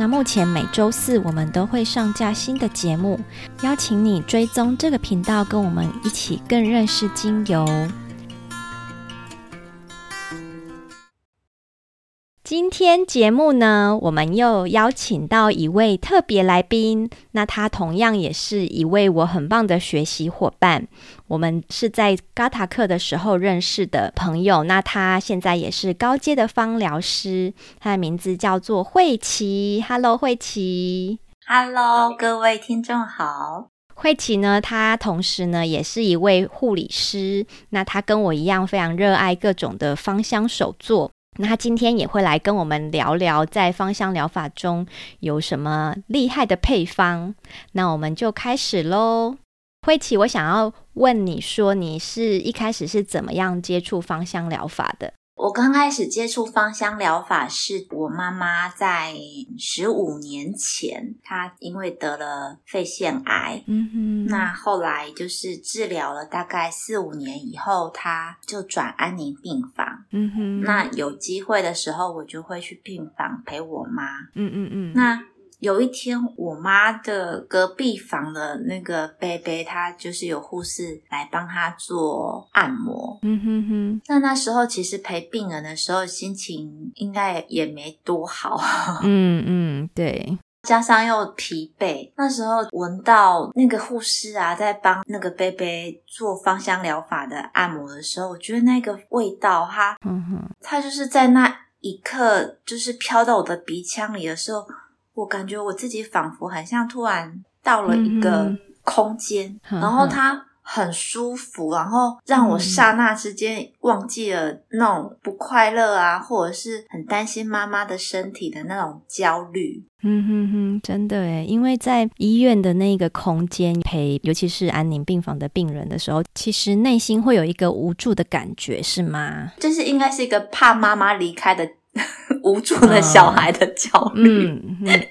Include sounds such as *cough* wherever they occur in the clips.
那目前每周四我们都会上架新的节目，邀请你追踪这个频道，跟我们一起更认识精油。今天节目呢，我们又邀请到一位特别来宾，那他同样也是一位我很棒的学习伙伴。我们是在嘎塔课的时候认识的朋友，那他现在也是高阶的芳疗师，他的名字叫做慧琪。Hello，慧琪。Hello，各位听众好。慧琪呢，她同时呢也是一位护理师，那她跟我一样非常热爱各种的芳香手作。那他今天也会来跟我们聊聊，在芳香疗法中有什么厉害的配方。那我们就开始喽。慧琪，我想要问你说，你是一开始是怎么样接触芳香疗法的？我刚开始接触芳香疗法是我妈妈在十五年前，她因为得了肺腺癌，嗯哼，那后来就是治疗了大概四五年以后，她就转安宁病房，嗯哼，那有机会的时候，我就会去病房陪我妈，嗯嗯嗯，那。有一天，我妈的隔壁房的那个伯伯，他就是有护士来帮他做按摩。嗯哼哼。那那时候其实陪病人的时候，心情应该也没多好。*laughs* 嗯嗯，对。加上又疲惫，那时候闻到那个护士啊在帮那个伯伯做芳香疗法的按摩的时候，我觉得那个味道，它，嗯哼，它就是在那一刻，就是飘到我的鼻腔里的时候。我感觉我自己仿佛很像突然到了一个空间，嗯、然后它很舒服，然后让我刹那之间忘记了那种不快乐啊，或者是很担心妈妈的身体的那种焦虑。嗯哼哼，真的诶，因为在医院的那个空间陪，尤其是安宁病房的病人的时候，其实内心会有一个无助的感觉，是吗？就是应该是一个怕妈妈离开的。无助的小孩的焦虑，嗯嗯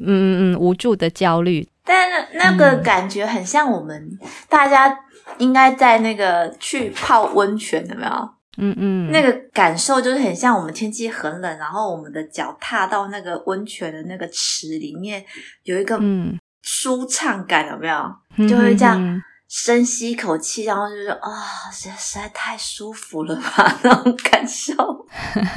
嗯嗯，无助的焦虑。但那个感觉很像我们大家应该在那个去泡温泉，有没有？嗯嗯，那个感受就是很像我们天气很冷，然后我们的脚踏到那个温泉的那个池里面，有一个舒畅感，有没有？就会这样。深吸一口气，然后就是啊，实在实在太舒服了吧，*laughs* 那种感受，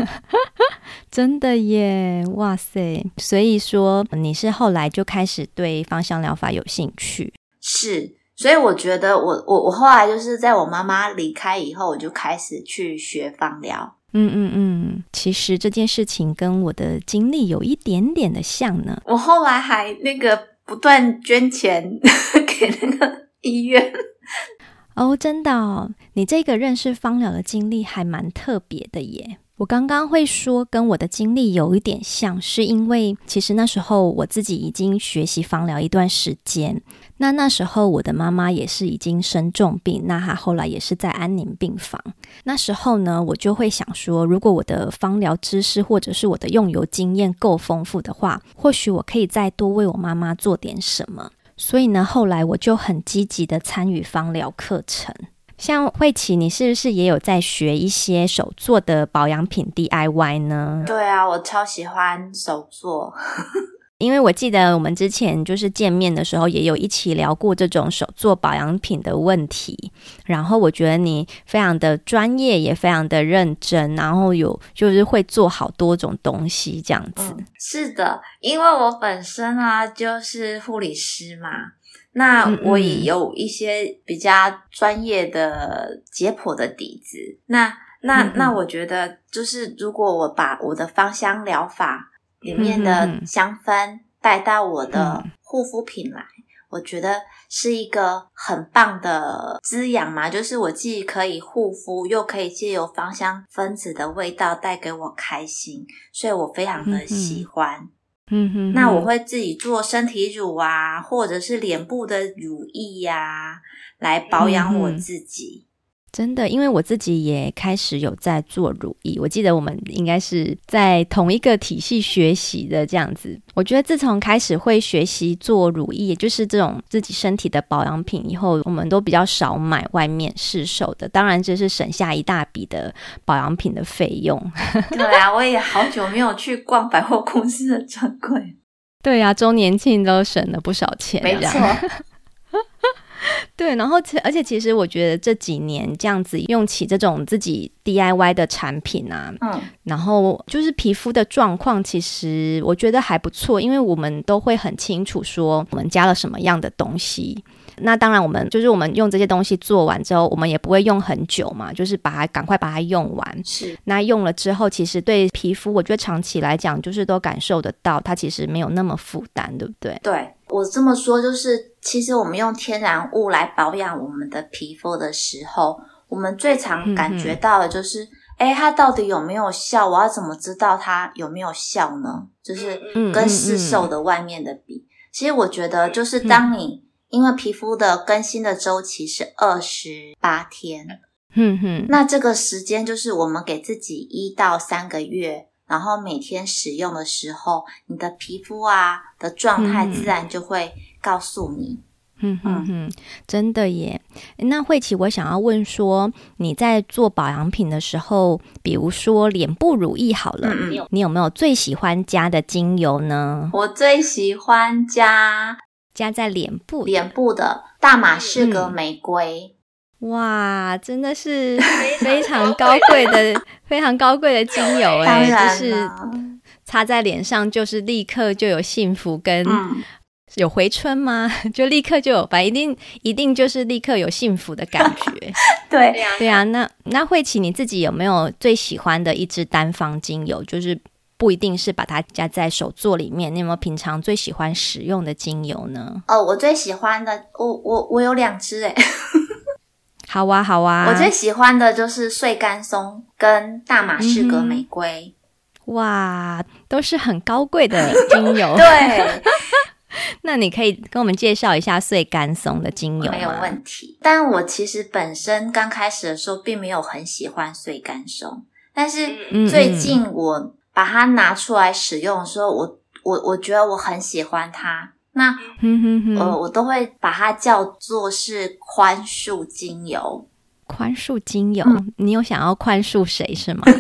*laughs* 真的耶，哇塞！所以说你是后来就开始对芳香疗法有兴趣？是，所以我觉得我我我后来就是在我妈妈离开以后，我就开始去学芳疗。嗯嗯嗯，其实这件事情跟我的经历有一点点的像呢。我后来还那个不断捐钱 *laughs* 给那个。医院哦，真的，你这个认识芳疗的经历还蛮特别的耶。我刚刚会说跟我的经历有一点像，是因为其实那时候我自己已经学习芳疗一段时间。那那时候我的妈妈也是已经生重病，那她后来也是在安宁病房。那时候呢，我就会想说，如果我的芳疗知识或者是我的用油经验够丰富的话，或许我可以再多为我妈妈做点什么。所以呢，后来我就很积极的参与芳疗课程。像慧琪，你是不是也有在学一些手做的保养品 DIY 呢？对啊，我超喜欢手做。因为我记得我们之前就是见面的时候，也有一起聊过这种手做保养品的问题。然后我觉得你非常的专业，也非常的认真，然后有就是会做好多种东西这样子。嗯，是的，因为我本身啊就是护理师嘛，那我也有一些比较专业的解剖的底子。那那那我觉得就是如果我把我的芳香疗法。里面的香氛带到我的护肤品来，嗯，我觉得是一个很棒的滋养嘛。就是我既可以护肤，又可以借由芳香分子的味道带给我开心，所以我非常的喜欢。嗯哼，那我会自己做身体乳啊，或者是脸部的乳液呀、啊，来保养我自己。真的，因为我自己也开始有在做乳液，我记得我们应该是在同一个体系学习的这样子。我觉得自从开始会学习做乳液，也就是这种自己身体的保养品以后，我们都比较少买外面市售的。当然，这是省下一大笔的保养品的费用。*laughs* 对啊，我也好久没有去逛百货公司的专柜。对啊，周年庆都省了不少钱，没错。*laughs* *laughs* 对，然后而且其实我觉得这几年这样子用起这种自己 DIY 的产品啊，嗯，然后就是皮肤的状况，其实我觉得还不错，因为我们都会很清楚说我们加了什么样的东西。那当然，我们就是我们用这些东西做完之后，我们也不会用很久嘛，就是把它赶快把它用完。是，那用了之后，其实对皮肤，我觉得长期来讲，就是都感受得到，它其实没有那么负担，对不对？对，我这么说，就是其实我们用天然物来保养我们的皮肤的时候，我们最常感觉到的就是，哎、嗯，它到底有没有效？我要怎么知道它有没有效呢？就是跟市售的外面的比，嗯嗯嗯，其实我觉得就是当你。因为皮肤的更新的周期是二十八天，嗯哼，那这个时间就是我们给自己一到三个月，然后每天使用的时候，你的皮肤啊的状态自然就会告诉你。嗯哼哼，真的耶。那慧琪，我想要问说，你在做保养品的时候，比如说脸部乳液好了，嗯嗯，你有没有最喜欢加的精油呢？我最喜欢加。加在脸部，脸部的大马士革玫瑰，嗯，哇，真的是非常高贵的、*laughs* 非常高贵的精油哎，就是擦在脸上，就是立刻就有幸福跟有回春吗？嗯、*laughs* 就立刻就有，吧，一定一定就是立刻有幸福的感觉。*laughs* 对对啊，那那慧琪你自己有没有最喜欢的一支单方精油？就是。不一定是把它加在手作里面，你有没有平常最喜欢使用的精油呢？哦，我最喜欢的，我我我有两支诶好啊，好啊，我最喜欢的就是碎甘松跟大马士革玫瑰。嗯、哇，都是很高贵的精油。*laughs* 对，*laughs* 那你可以跟我们介绍一下碎甘松的精油吗？没有问题。但我其实本身刚开始的时候并没有很喜欢碎甘松，但是最近我、嗯。把它拿出来使用的时候，我我我觉得我很喜欢它。那呃，我都会把它叫做是宽恕精油。宽恕精油，嗯、你有想要宽恕谁是吗？*laughs*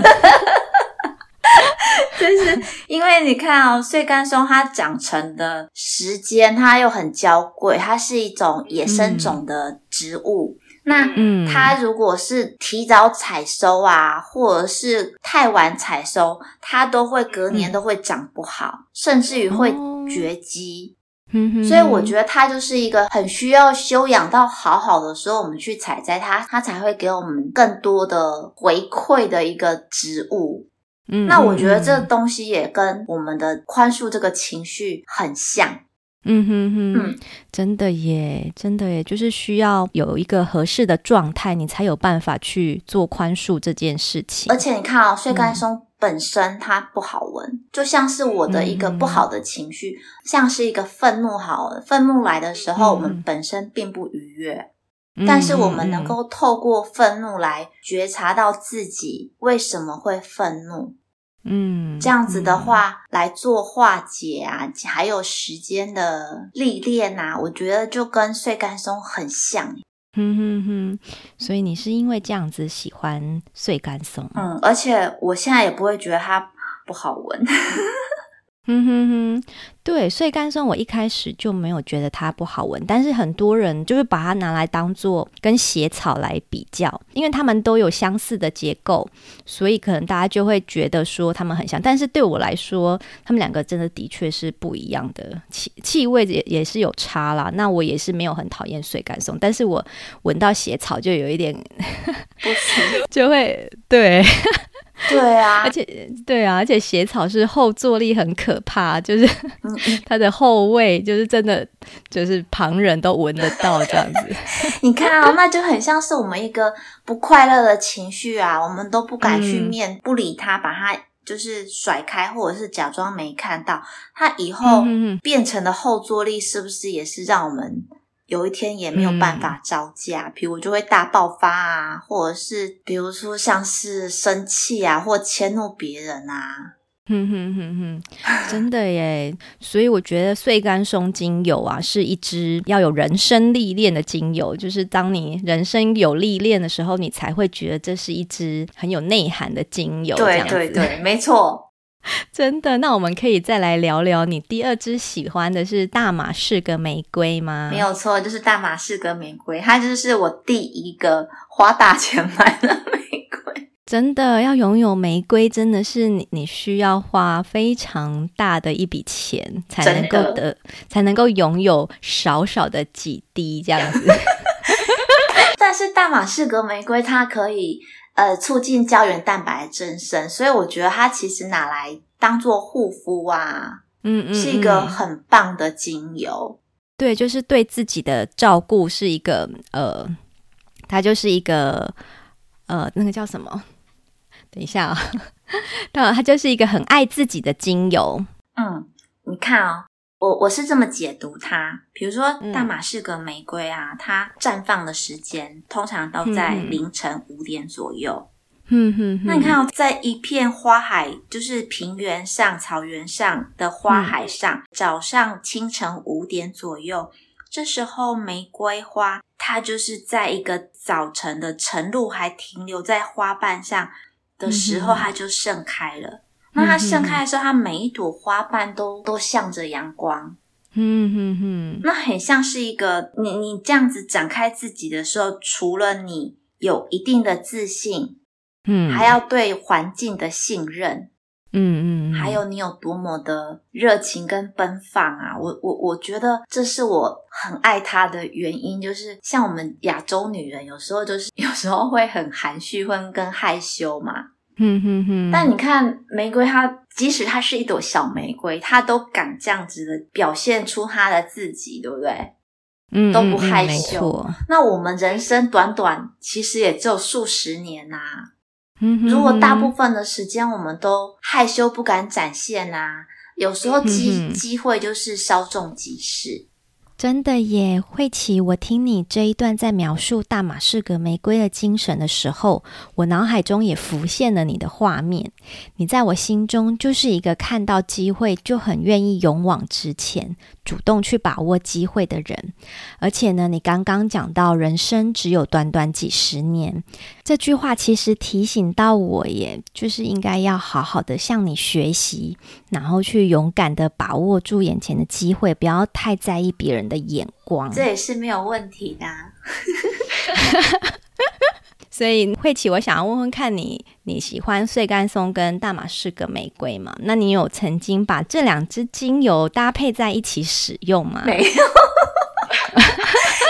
就是因为你看哦，碎甘松它长成的时间，它又很娇贵，它是一种野生种的植物。嗯那它如果是提早采收啊，或者是太晚采收，它都会隔年都会长不好，嗯、甚至于会绝迹。嗯、所以我觉得它就是一个很需要修养到好好的时候，我们去采摘它，它才会给我们更多的回馈的一个植物。嗯，那我觉得这东西也跟我们的宽恕这个情绪很像。嗯哼哼，嗯，真的耶，真的耶，就是需要有一个合适的状态，你才有办法去做宽恕这件事情。而且你看哦，睡干松本身它不好闻，嗯，就像是我的一个不好的情绪，嗯，像是一个愤怒好了，愤怒来的时候，我们本身并不愉悦，嗯，但是我们能够透过愤怒来觉察到自己为什么会愤怒。嗯，这样子的话、嗯、来做化解啊，还有时间的历练啊，我觉得就跟碎干松很像。哼哼哼，所以你是因为这样子喜欢碎干松？嗯，而且我现在也不会觉得它不好闻。嗯哼哼，对，所以干松我一开始就没有觉得它不好闻，但是很多人就是把它拿来当做跟血草来比较，因为它们都有相似的结构，所以可能大家就会觉得说它们很像。但是对我来说，它们两个真的的确是不一样的，气气味也也是有差啦。那我也是没有很讨厌水干松，但是我闻到血草就有一点 *laughs* 就会对。*laughs* 对啊，而且对啊，而且血草是后坐力很可怕，就是 *laughs* 它的后味，就是真的，就是旁人都闻得到这样子。*laughs* 你看啊，那就很像是我们一个不快乐的情绪啊，我们都不敢去面，嗯、不理它，把它就是甩开，或者是假装没看到，它以后变成的后坐力是不是也是让我们有一天也没有办法招架？比如就会大爆发啊，或者是比如说像是生气啊，或迁怒别人啊。哼哼哼哼，*laughs* 真的耶！所以我觉得碎干松精油啊，是一支要有人生历练的精油。就是当你人生有历练的时候，你才会觉得这是一支很有内涵的精油。对对对，没错，*laughs* 真的。那我们可以再来聊聊你第二支喜欢的是大马士革玫瑰吗？没有错，就是大马士革玫瑰，它就是我第一个花大钱买的玫瑰。真的要拥有玫瑰，真的是你你需要花非常大的一笔钱才能够得，才能够拥有少少的几滴这样子。*laughs* 但是大马士革玫瑰它可以呃促进胶原蛋白的增生，所以我觉得它其实拿来当做护肤啊，嗯，是一个很棒的精油。对，就是对自己的照顾是一个呃，它就是一个呃，那个叫什么？等一下啊，*laughs* 当然，它就是一个很爱自己的精油。嗯，你看哦，我我是这么解读它。比如说大马士革玫瑰啊，嗯、它绽放的时间通常都在凌晨五点左右。嗯哼，那你看哦，在一片花海，就是平原上、草原上的花海上，嗯、早上清晨五点左右，这时候玫瑰花它就是在一个早晨的晨露还停留在花瓣上。的时候，它就盛开了。那它盛开的时候，它每一朵花瓣都都向着阳光。嗯哼哼，那很像是一个你你这样子展开自己的时候，除了你有一定的自信，嗯，还要对环境的信任，嗯嗯，还有你有多么的热情跟奔放啊！我我我觉得这是我很爱它的原因，就是像我们亚洲女人，有时候就是 *laughs* 有时候会很含蓄，会跟害羞嘛。嗯哼哼，但你看玫瑰，它即使它是一朵小玫瑰，它都敢这样子的表现出它的自己，对不对？嗯，都不害羞。嗯嗯、那我们人生短短，其实也只有数十年呐、啊。嗯哼哼，如果大部分的时间我们都害羞不敢展现啊，有时候机、嗯、机会就是稍纵即逝。真的耶，慧琪，我听你这一段在描述大马士革玫瑰的精神的时候，我脑海中也浮现了你的画面。你在我心中就是一个看到机会就很愿意勇往直前，主动去把握机会的人。而且呢，你刚刚讲到人生只有短短几十年，这句话其实提醒到我耶，就是应该要好好的向你学习，然后去勇敢的把握住眼前的机会，不要太在意别人的眼光，这也是没有问题的啊。*laughs* 所以慧琪，我想要问问看你，你喜欢碎干松跟大马士革玫瑰吗？那你有曾经把这两支精油搭配在一起使用吗？没有。*laughs*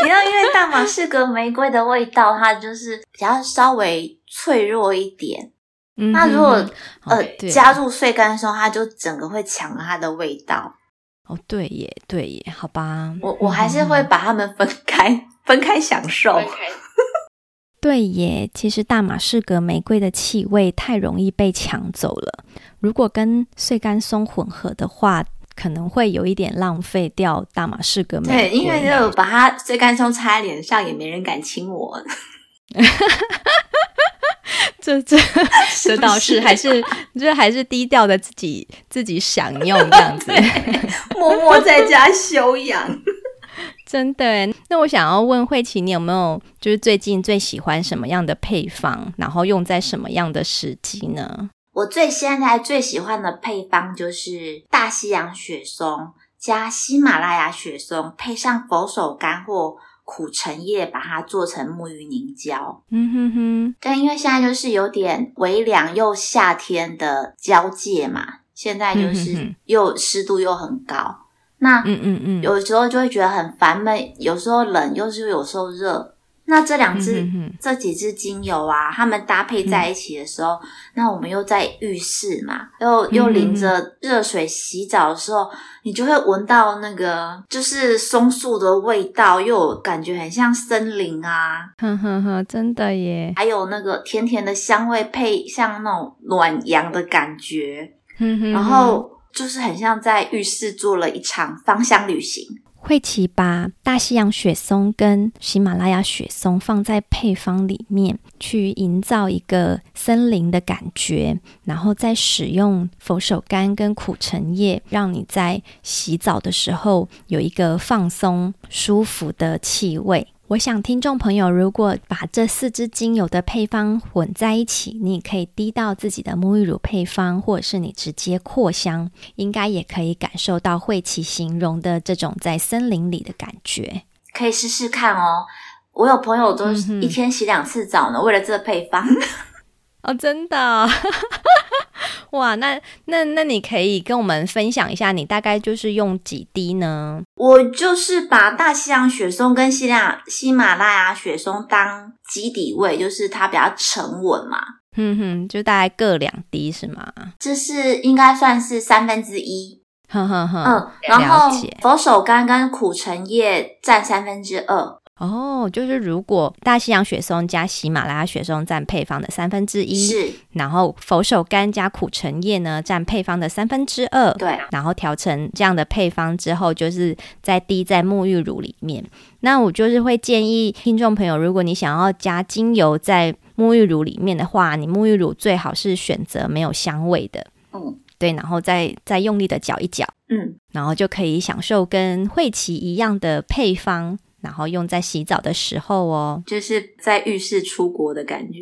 你知道，因为大马士革玫瑰的味道，它就是比较稍微脆弱一点。嗯、那如果呃、哦、加入碎干松，它就整个会抢了它的味道。哦，对耶，对耶，好吧，我我还是会把它们分开，嗯、分开享受。分开 *laughs* 对耶，其实大马士革玫瑰的气味太容易被抢走了，如果跟碎干松混合的话，可能会有一点浪费掉大马士革玫瑰。对，因为就把它碎干松擦在脸上，也没人敢亲我。*laughs* *laughs* 这这 *laughs* 这倒是，还是这还是低调的自己自己享用这样子，默默在家休养。*laughs* 真的，那我想要问慧琪，你有没有就是最近最喜欢什么样的配方，然后用在什么样的时机呢？我最现在最喜欢的配方就是大西洋雪松加喜马拉雅雪松，配上佛手柑或。苦橙叶把它做成沐浴凝胶，嗯哼哼。但因为现在就是有点微凉又夏天的交界嘛，现在就是又湿度又很高，那嗯嗯嗯，有时候就会觉得很烦闷，有时候冷又是有时候热，那这两支、嗯、哼哼这几支精油啊，它们搭配在一起的时候，嗯、那我们又在浴室嘛，又又淋着热水洗澡的时候，你就会闻到那个就是松树的味道，又感觉很像森林啊，呵呵呵，真的耶！还有那个甜甜的香味，配像那种暖阳的感觉，嗯、哼哼然后就是很像在浴室做了一场芳香旅行。慧琪把大西洋雪松跟喜马拉雅雪松放在配方里面，去营造一个森林的感觉，然后再使用佛手柑跟苦橙叶，让你在洗澡的时候有一个放松、舒服的气味。我想，听众朋友如果把这四支精油的配方混在一起，你可以滴到自己的沐浴乳配方，或者是你直接扩香，应该也可以感受到慧琪形容的这种在森林里的感觉。可以试试看哦。我有朋友都一天洗两次澡呢，嗯、为了这个配方。*laughs* 哦，真的、哦。哇，那那那你可以跟我们分享一下，你大概就是用几滴呢？我就是把大西洋雪松跟西亚喜马拉雅雪松当基底味，就是它比较沉稳嘛。哼哼，就大概各两滴是吗？这是应该算是三分之一。哼哼哼，嗯，然后佛手柑跟苦橙叶占三分之二。哦，就是如果大西洋雪松加喜马拉雅雪松占配方的三分之一，是，然后佛手柑加苦橙叶呢占配方的三分之二，对，然后调成这样的配方之后，就是再滴在沐浴乳里面。那我就是会建议听众朋友，如果你想要加精油在沐浴乳里面的话，你沐浴乳最好是选择没有香味的，嗯，对，然后再再用力的搅一搅，嗯，然后就可以享受跟惠琪一样的配方。然后用在洗澡的时候哦，就是在浴室出国的感觉。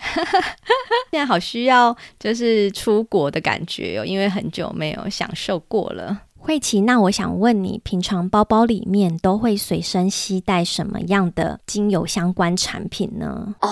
*laughs* 现在好需要就是出国的感觉哦，因为很久没有享受过了。慧琪，那我想问你，平常包包里面都会随身携带什么样的精油相关产品呢？哦，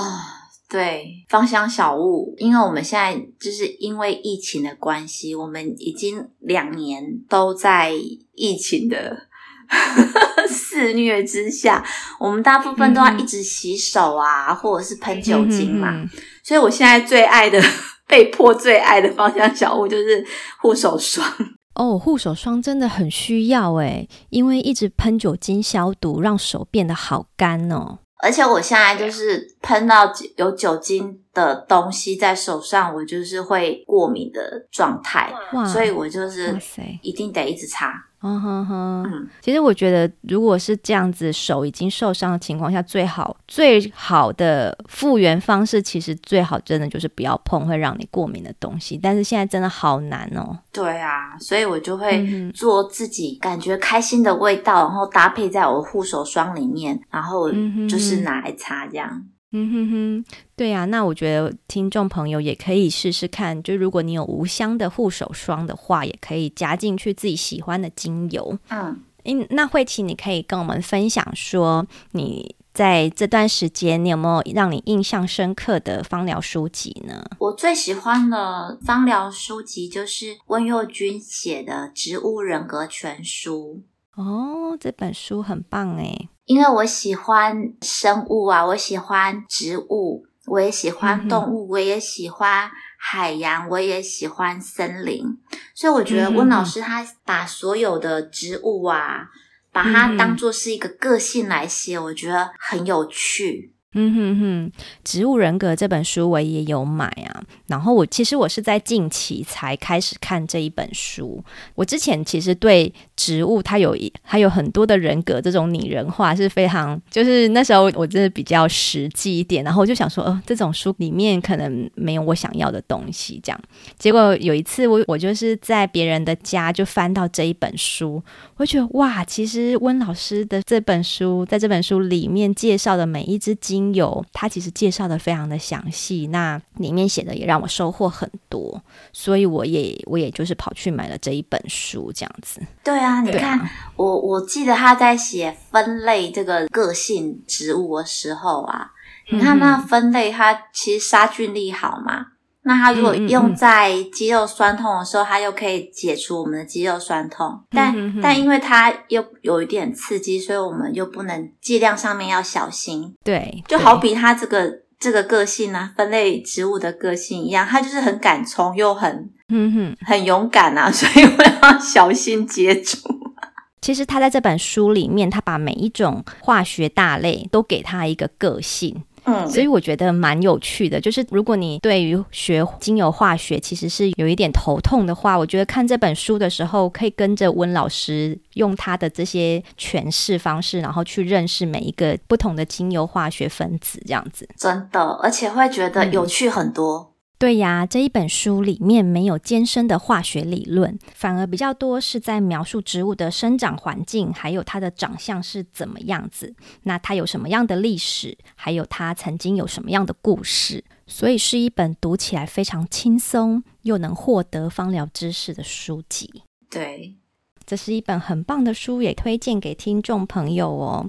对，芳香小物，因为我们现在就是因为疫情的关系，我们已经两年都在疫情的。*laughs* 肆虐之下，我们大部分都要一直洗手啊，嗯、或者是喷酒精嘛。嗯、*laughs* 所以我现在最爱的、*laughs* 被迫最爱的芳香小物就是护手霜。哦，护手霜真的很需要诶，因为一直喷酒精消毒，让手变得好干哦。而且我现在就是喷到有酒精的东西在手上，我就是会过敏的状态，哇所以我就是一定得一直擦。嗯哼哼，其实我觉得，如果是这样子，手已经受伤的情况下，最好最好的复原方式，其实最好真的就是不要碰会让你过敏的东西。但是现在真的好难哦。对啊，所以我就会做自己感觉开心的味道，然后搭配在我护手霜里面，然后就是拿来擦这样。嗯哼哼，对呀、啊，那我觉得听众朋友也可以试试看，就如果你有无香的护手霜的话，也可以加进去自己喜欢的精油。嗯，嗯，那慧琪，你可以跟我们分享说，你在这段时间，你有没有让你印象深刻的芳疗书籍呢？我最喜欢的芳疗书籍就是温佑君写的《植物人格全书》。哦，这本书很棒诶。因为我喜欢生物啊，我喜欢植物，我也喜欢动物，嗯、我也喜欢海洋，我也喜欢森林，所以我觉得温老师他把所有的植物啊，把它当做是一个个性来写，我觉得很有趣。嗯哼哼，植物人格这本书我也有买啊。然后我其实我是在近期才开始看这一本书。我之前其实对植物它有一还有很多的人格这种拟人化是非常，就是那时候我真的比较实际一点。然后我就想说，呃，这种书里面可能没有我想要的东西。这样，结果有一次我我就是在别人的家就翻到这一本书，我觉得哇，其实温老师的这本书在这本书里面介绍的每一支精有，他其实介绍的非常的详细，那里面写的也让我收获很多，所以我也我也就是跑去买了这一本书，这样子。对啊，你看，啊、我我记得他在写分类这个个性植物的时候啊，你看那分类，它其实杀菌力好嘛，那它如果用在肌肉酸痛的时候，它又可以解除我们的肌肉酸痛。但但因为它又有一点刺激，所以我们又不能剂量上面要小心。对，就好比它这个这个个性呢、啊，分类植物的个性一样，它就是很敢冲又很嗯哼很勇敢啊，*laughs* 所以我要小心接触。其实他在这本书里面，他把每一种化学大类都给他一个个性。嗯，所以我觉得蛮有趣的，就是如果你对于学精油化学其实是有一点头痛的话，我觉得看这本书的时候，可以跟着温老师用他的这些诠释方式，然后去认识每一个不同的精油化学分子，这样子。真的，而且会觉得有趣很多。嗯对呀，这一本书里面没有艰深的化学理论，反而比较多是在描述植物的生长环境，还有它的长相是怎么样子，那它有什么样的历史，还有它曾经有什么样的故事，所以是一本读起来非常轻松又能获得芳疗知识的书籍。对。这是一本很棒的书，也推荐给听众朋友哦。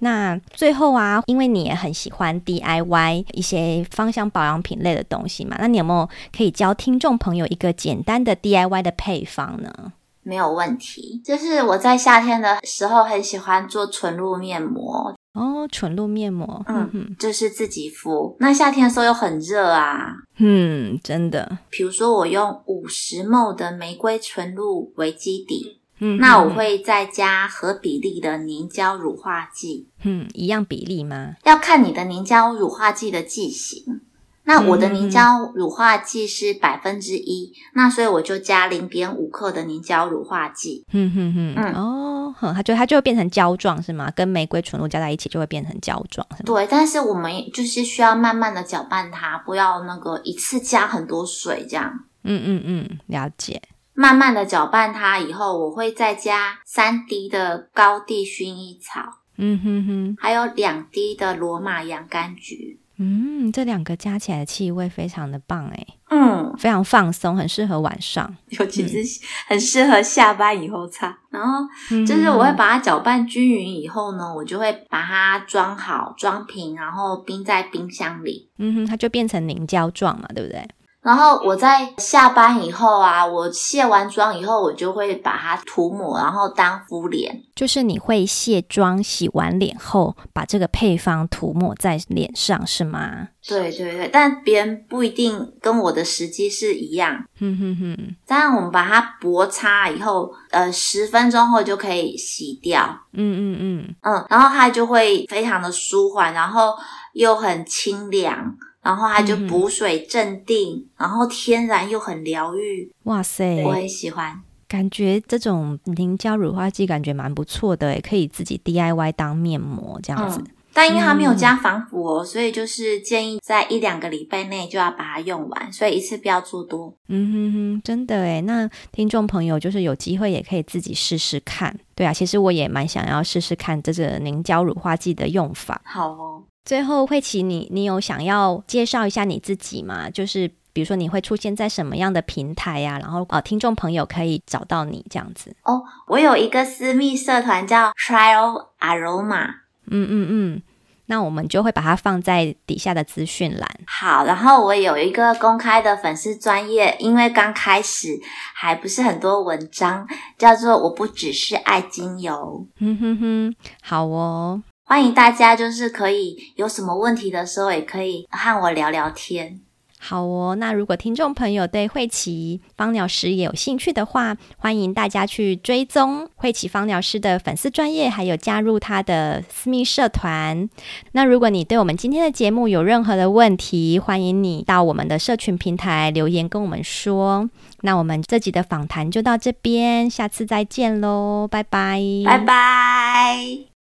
那最后啊，因为你也很喜欢 DIY 一些芳香保养品类的东西嘛，那你有没有可以教听众朋友一个简单的 DIY 的配方呢？没有问题，就是我在夏天的时候很喜欢做纯露面膜哦，纯露面膜，嗯哼，就是自己敷。那夏天的时候又很热啊，嗯，真的。比如说我用五十 ml 的玫瑰纯露为基底。嗯，那我会再加合比例的凝胶乳化剂。嗯，一样比例吗？要看你的凝胶乳化剂的剂型。那我的凝胶乳化剂是百分之一，那所以我就加零点五克的凝胶乳化剂。嗯哼哼，嗯哦，它就它就会变成胶状是吗？跟玫瑰纯露加在一起就会变成胶状是吗？对，但是我们就是需要慢慢的搅拌它，不要那个一次加很多水这样。嗯嗯嗯，了解。慢慢的搅拌它以后，我会再加三滴的高地薰衣草，嗯哼哼，还有两滴的罗马洋甘菊，嗯，这两个加起来的气味非常的棒诶，嗯，非常放松，很适合晚上，尤其是很适合下班以后擦。然后就是我会把它搅拌均匀以后呢，我就会把它装好装瓶，然后冰在冰箱里，嗯哼，它就变成凝胶状嘛，对不对？然后我在下班以后啊，我卸完妆以后，我就会把它涂抹，然后当敷脸。就是你会卸妆、洗完脸后，把这个配方涂抹在脸上，是吗？对对对，但别人不一定跟我的时机是一样。哼哼哼。当然，我们把它薄擦以后，呃，十分钟后就可以洗掉。嗯嗯嗯嗯，然后它就会非常的舒缓，然后又很清凉。然后它就补水镇定，嗯，然后天然又很疗愈。哇塞，我很喜欢。感觉这种凝胶乳化剂感觉蛮不错的，也可以自己 DIY 当面膜这样子。嗯，但因为它没有加防腐哦，嗯，所以就是建议在一两个礼拜内就要把它用完，所以一次不要做多。嗯哼哼，真的诶，那听众朋友就是有机会也可以自己试试看。对啊，其实我也蛮想要试试看这个凝胶乳化剂的用法。好哦。最后，慧琪，你你有想要介绍一下你自己吗？就是比如说你会出现在什么样的平台呀、啊？然后呃，听众朋友可以找到你这样子。哦，我有一个私密社团叫 Trial Aroma。嗯嗯嗯，那我们就会把它放在底下的资讯栏。好，然后我有一个公开的粉丝专业，因为刚开始还不是很多文章，叫做我不只是爱精油。哼哼哼，好哦。欢迎大家，就是可以有什么问题的时候，也可以和我聊聊天。好哦，那如果听众朋友对慧琪芳疗师也有兴趣的话，欢迎大家去追踪慧琪芳疗师的粉丝专业，还有加入他的私密社团。那如果你对我们今天的节目有任何的问题，欢迎你到我们的社群平台留言跟我们说。那我们这集的访谈就到这边，下次再见喽，拜拜，拜拜。